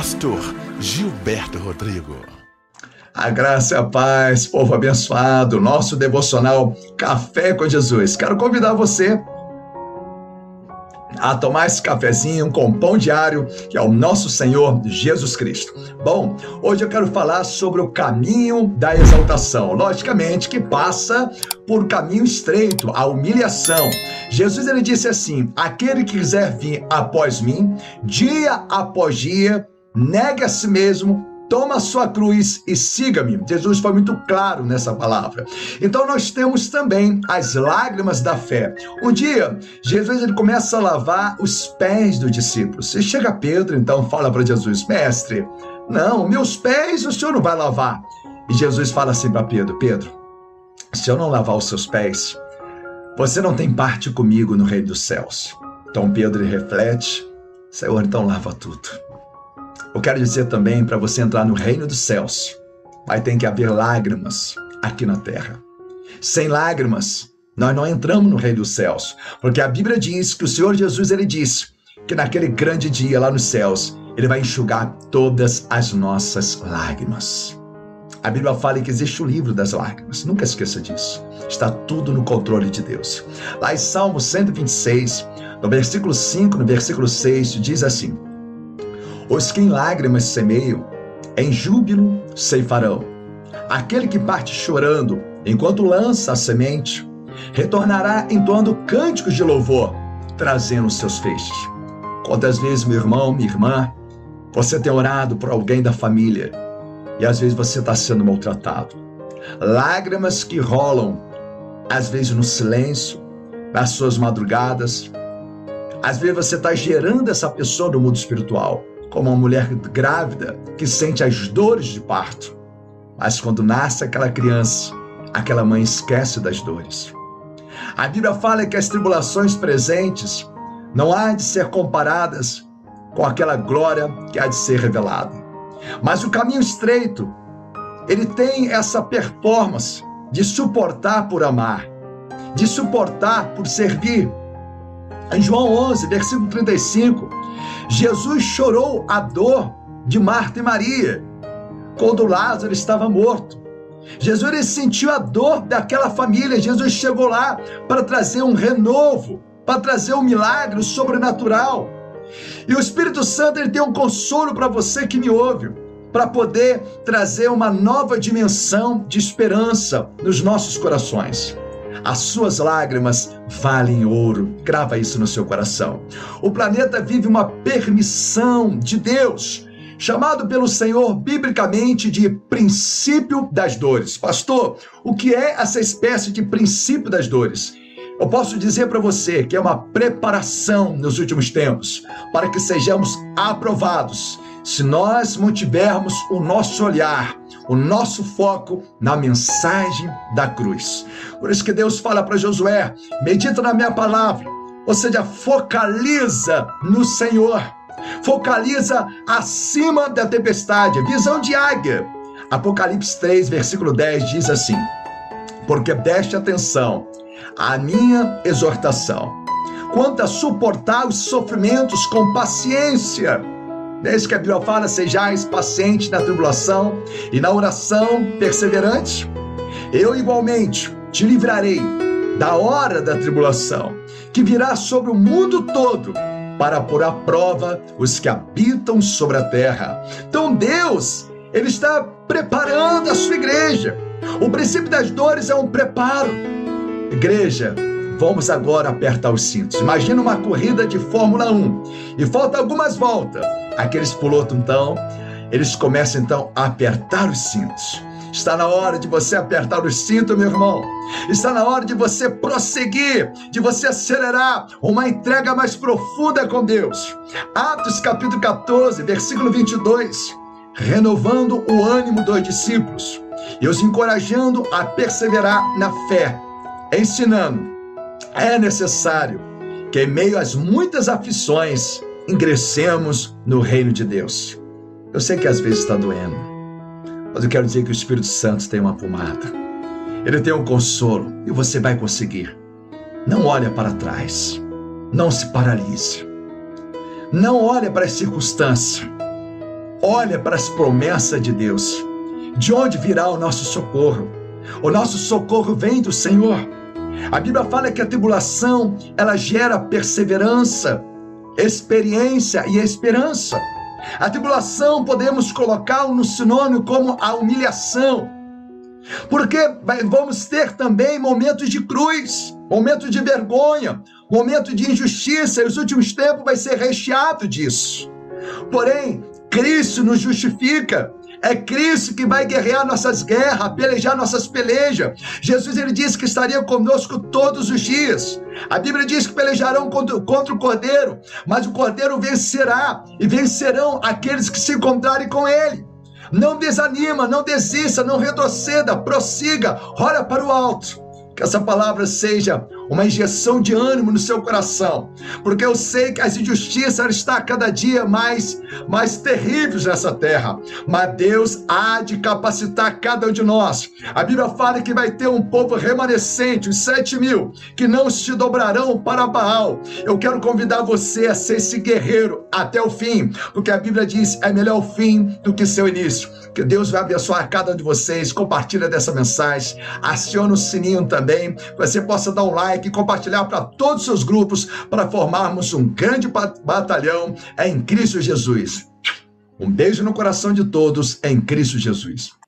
pastor Gilberto Rodrigo. A graça e a paz, povo abençoado, nosso devocional Café com Jesus. Quero convidar você a tomar esse cafezinho com pão diário, que é o nosso Senhor Jesus Cristo. Bom, hoje eu quero falar sobre o caminho da exaltação. Logicamente que passa por caminho estreito, a humilhação. Jesus ele disse assim: aquele que quiser vir após mim, dia após dia, negue a si mesmo, toma a sua cruz e siga-me. Jesus foi muito claro nessa palavra. Então nós temos também as lágrimas da fé. Um dia, Jesus ele começa a lavar os pés dos discípulos. E chega Pedro, então fala para Jesus: "Mestre, não, meus pés o Senhor não vai lavar". E Jesus fala assim para Pedro: "Pedro, se eu não lavar os seus pés, você não tem parte comigo no reino dos céus". Então Pedro reflete: "Senhor, então lava tudo". Eu quero dizer também para você entrar no reino dos céus, vai ter que haver lágrimas aqui na terra. Sem lágrimas, nós não entramos no reino dos céus, porque a Bíblia diz que o Senhor Jesus ele disse que naquele grande dia lá nos céus, ele vai enxugar todas as nossas lágrimas. A Bíblia fala que existe o livro das lágrimas. Nunca esqueça disso. Está tudo no controle de Deus. Lá em Salmo 126, no versículo 5, no versículo 6, diz assim: os que em lágrimas semeiam, em júbilo ceifarão. Aquele que parte chorando, enquanto lança a semente, retornará entoando cânticos de louvor, trazendo seus feixes. Quantas vezes, meu irmão, minha irmã, você tem orado por alguém da família e às vezes você está sendo maltratado. Lágrimas que rolam, às vezes no silêncio, nas suas madrugadas. Às vezes você está gerando essa pessoa no mundo espiritual como uma mulher grávida que sente as dores de parto. Mas quando nasce aquela criança, aquela mãe esquece das dores. A Bíblia fala que as tribulações presentes não há de ser comparadas com aquela glória que há de ser revelada. Mas o caminho estreito, ele tem essa performance de suportar por amar, de suportar por servir. Em João 11, versículo 35, Jesus chorou a dor de Marta e Maria quando Lázaro estava morto. Jesus sentiu a dor daquela família. Jesus chegou lá para trazer um renovo, para trazer um milagre sobrenatural. E o Espírito Santo ele tem um consolo para você que me ouve, para poder trazer uma nova dimensão de esperança nos nossos corações. As suas lágrimas valem ouro. Grava isso no seu coração. O planeta vive uma permissão de Deus, chamado pelo Senhor biblicamente de princípio das dores. Pastor, o que é essa espécie de princípio das dores? Eu posso dizer para você que é uma preparação nos últimos tempos para que sejamos aprovados se nós mantivermos o nosso olhar o nosso foco na mensagem da cruz. Por isso que Deus fala para Josué: medita na minha palavra, ou seja, focaliza no Senhor, focaliza acima da tempestade, visão de águia. Apocalipse 3, versículo 10 diz assim: Porque preste atenção à minha exortação, quanto a suportar os sofrimentos com paciência Desde que a Bíblia fala, sejais pacientes na tribulação e na oração perseverantes. Eu igualmente te livrarei da hora da tribulação, que virá sobre o mundo todo, para pôr à prova os que habitam sobre a terra. Então Deus, Ele está preparando a sua igreja. O princípio das dores é um preparo. Igreja, vamos agora apertar os cintos. Imagina uma corrida de Fórmula 1 e falta algumas voltas aqueles pilotos então, eles começam então a apertar os cintos. Está na hora de você apertar os cintos, meu irmão. Está na hora de você prosseguir, de você acelerar uma entrega mais profunda com Deus. Atos capítulo 14, versículo 22. Renovando o ânimo dos discípulos e os encorajando a perseverar na fé, ensinando. É necessário que, em meio às muitas aflições, ingressemos no reino de Deus. Eu sei que às vezes está doendo, mas eu quero dizer que o Espírito Santo tem uma pomada. Ele tem um consolo e você vai conseguir. Não olhe para trás. Não se paralise. Não olhe para as circunstâncias. olha para as promessas de Deus. De onde virá o nosso socorro? O nosso socorro vem do Senhor. A Bíblia fala que a tribulação, ela gera perseverança, experiência e esperança. A tribulação podemos colocar no sinônimo como a humilhação. Porque vamos ter também momentos de cruz, momentos de vergonha, momentos de injustiça, e os últimos tempos vai ser recheado disso. Porém, Cristo nos justifica. É Cristo que vai guerrear nossas guerras, pelejar nossas pelejas. Jesus ele disse que estaria conosco todos os dias. A Bíblia diz que pelejarão contra, contra o Cordeiro, mas o Cordeiro vencerá e vencerão aqueles que se encontrarem com ele. Não desanima, não desista, não retroceda, prossiga, olha para o alto. Que essa palavra seja uma injeção de ânimo no seu coração, porque eu sei que as injustiças estão cada dia mais, mais terríveis nessa terra, mas Deus há de capacitar cada um de nós. A Bíblia fala que vai ter um povo remanescente, os sete mil, que não se dobrarão para Baal. Eu quero convidar você a ser esse guerreiro até o fim, porque a Bíblia diz: é melhor o fim do que seu início. Que Deus vai abençoar cada um de vocês. Compartilha dessa mensagem, aciona o sininho também, que você possa dar um like like, compartilhar para todos os seus grupos, para formarmos um grande batalhão em Cristo Jesus. Um beijo no coração de todos em Cristo Jesus.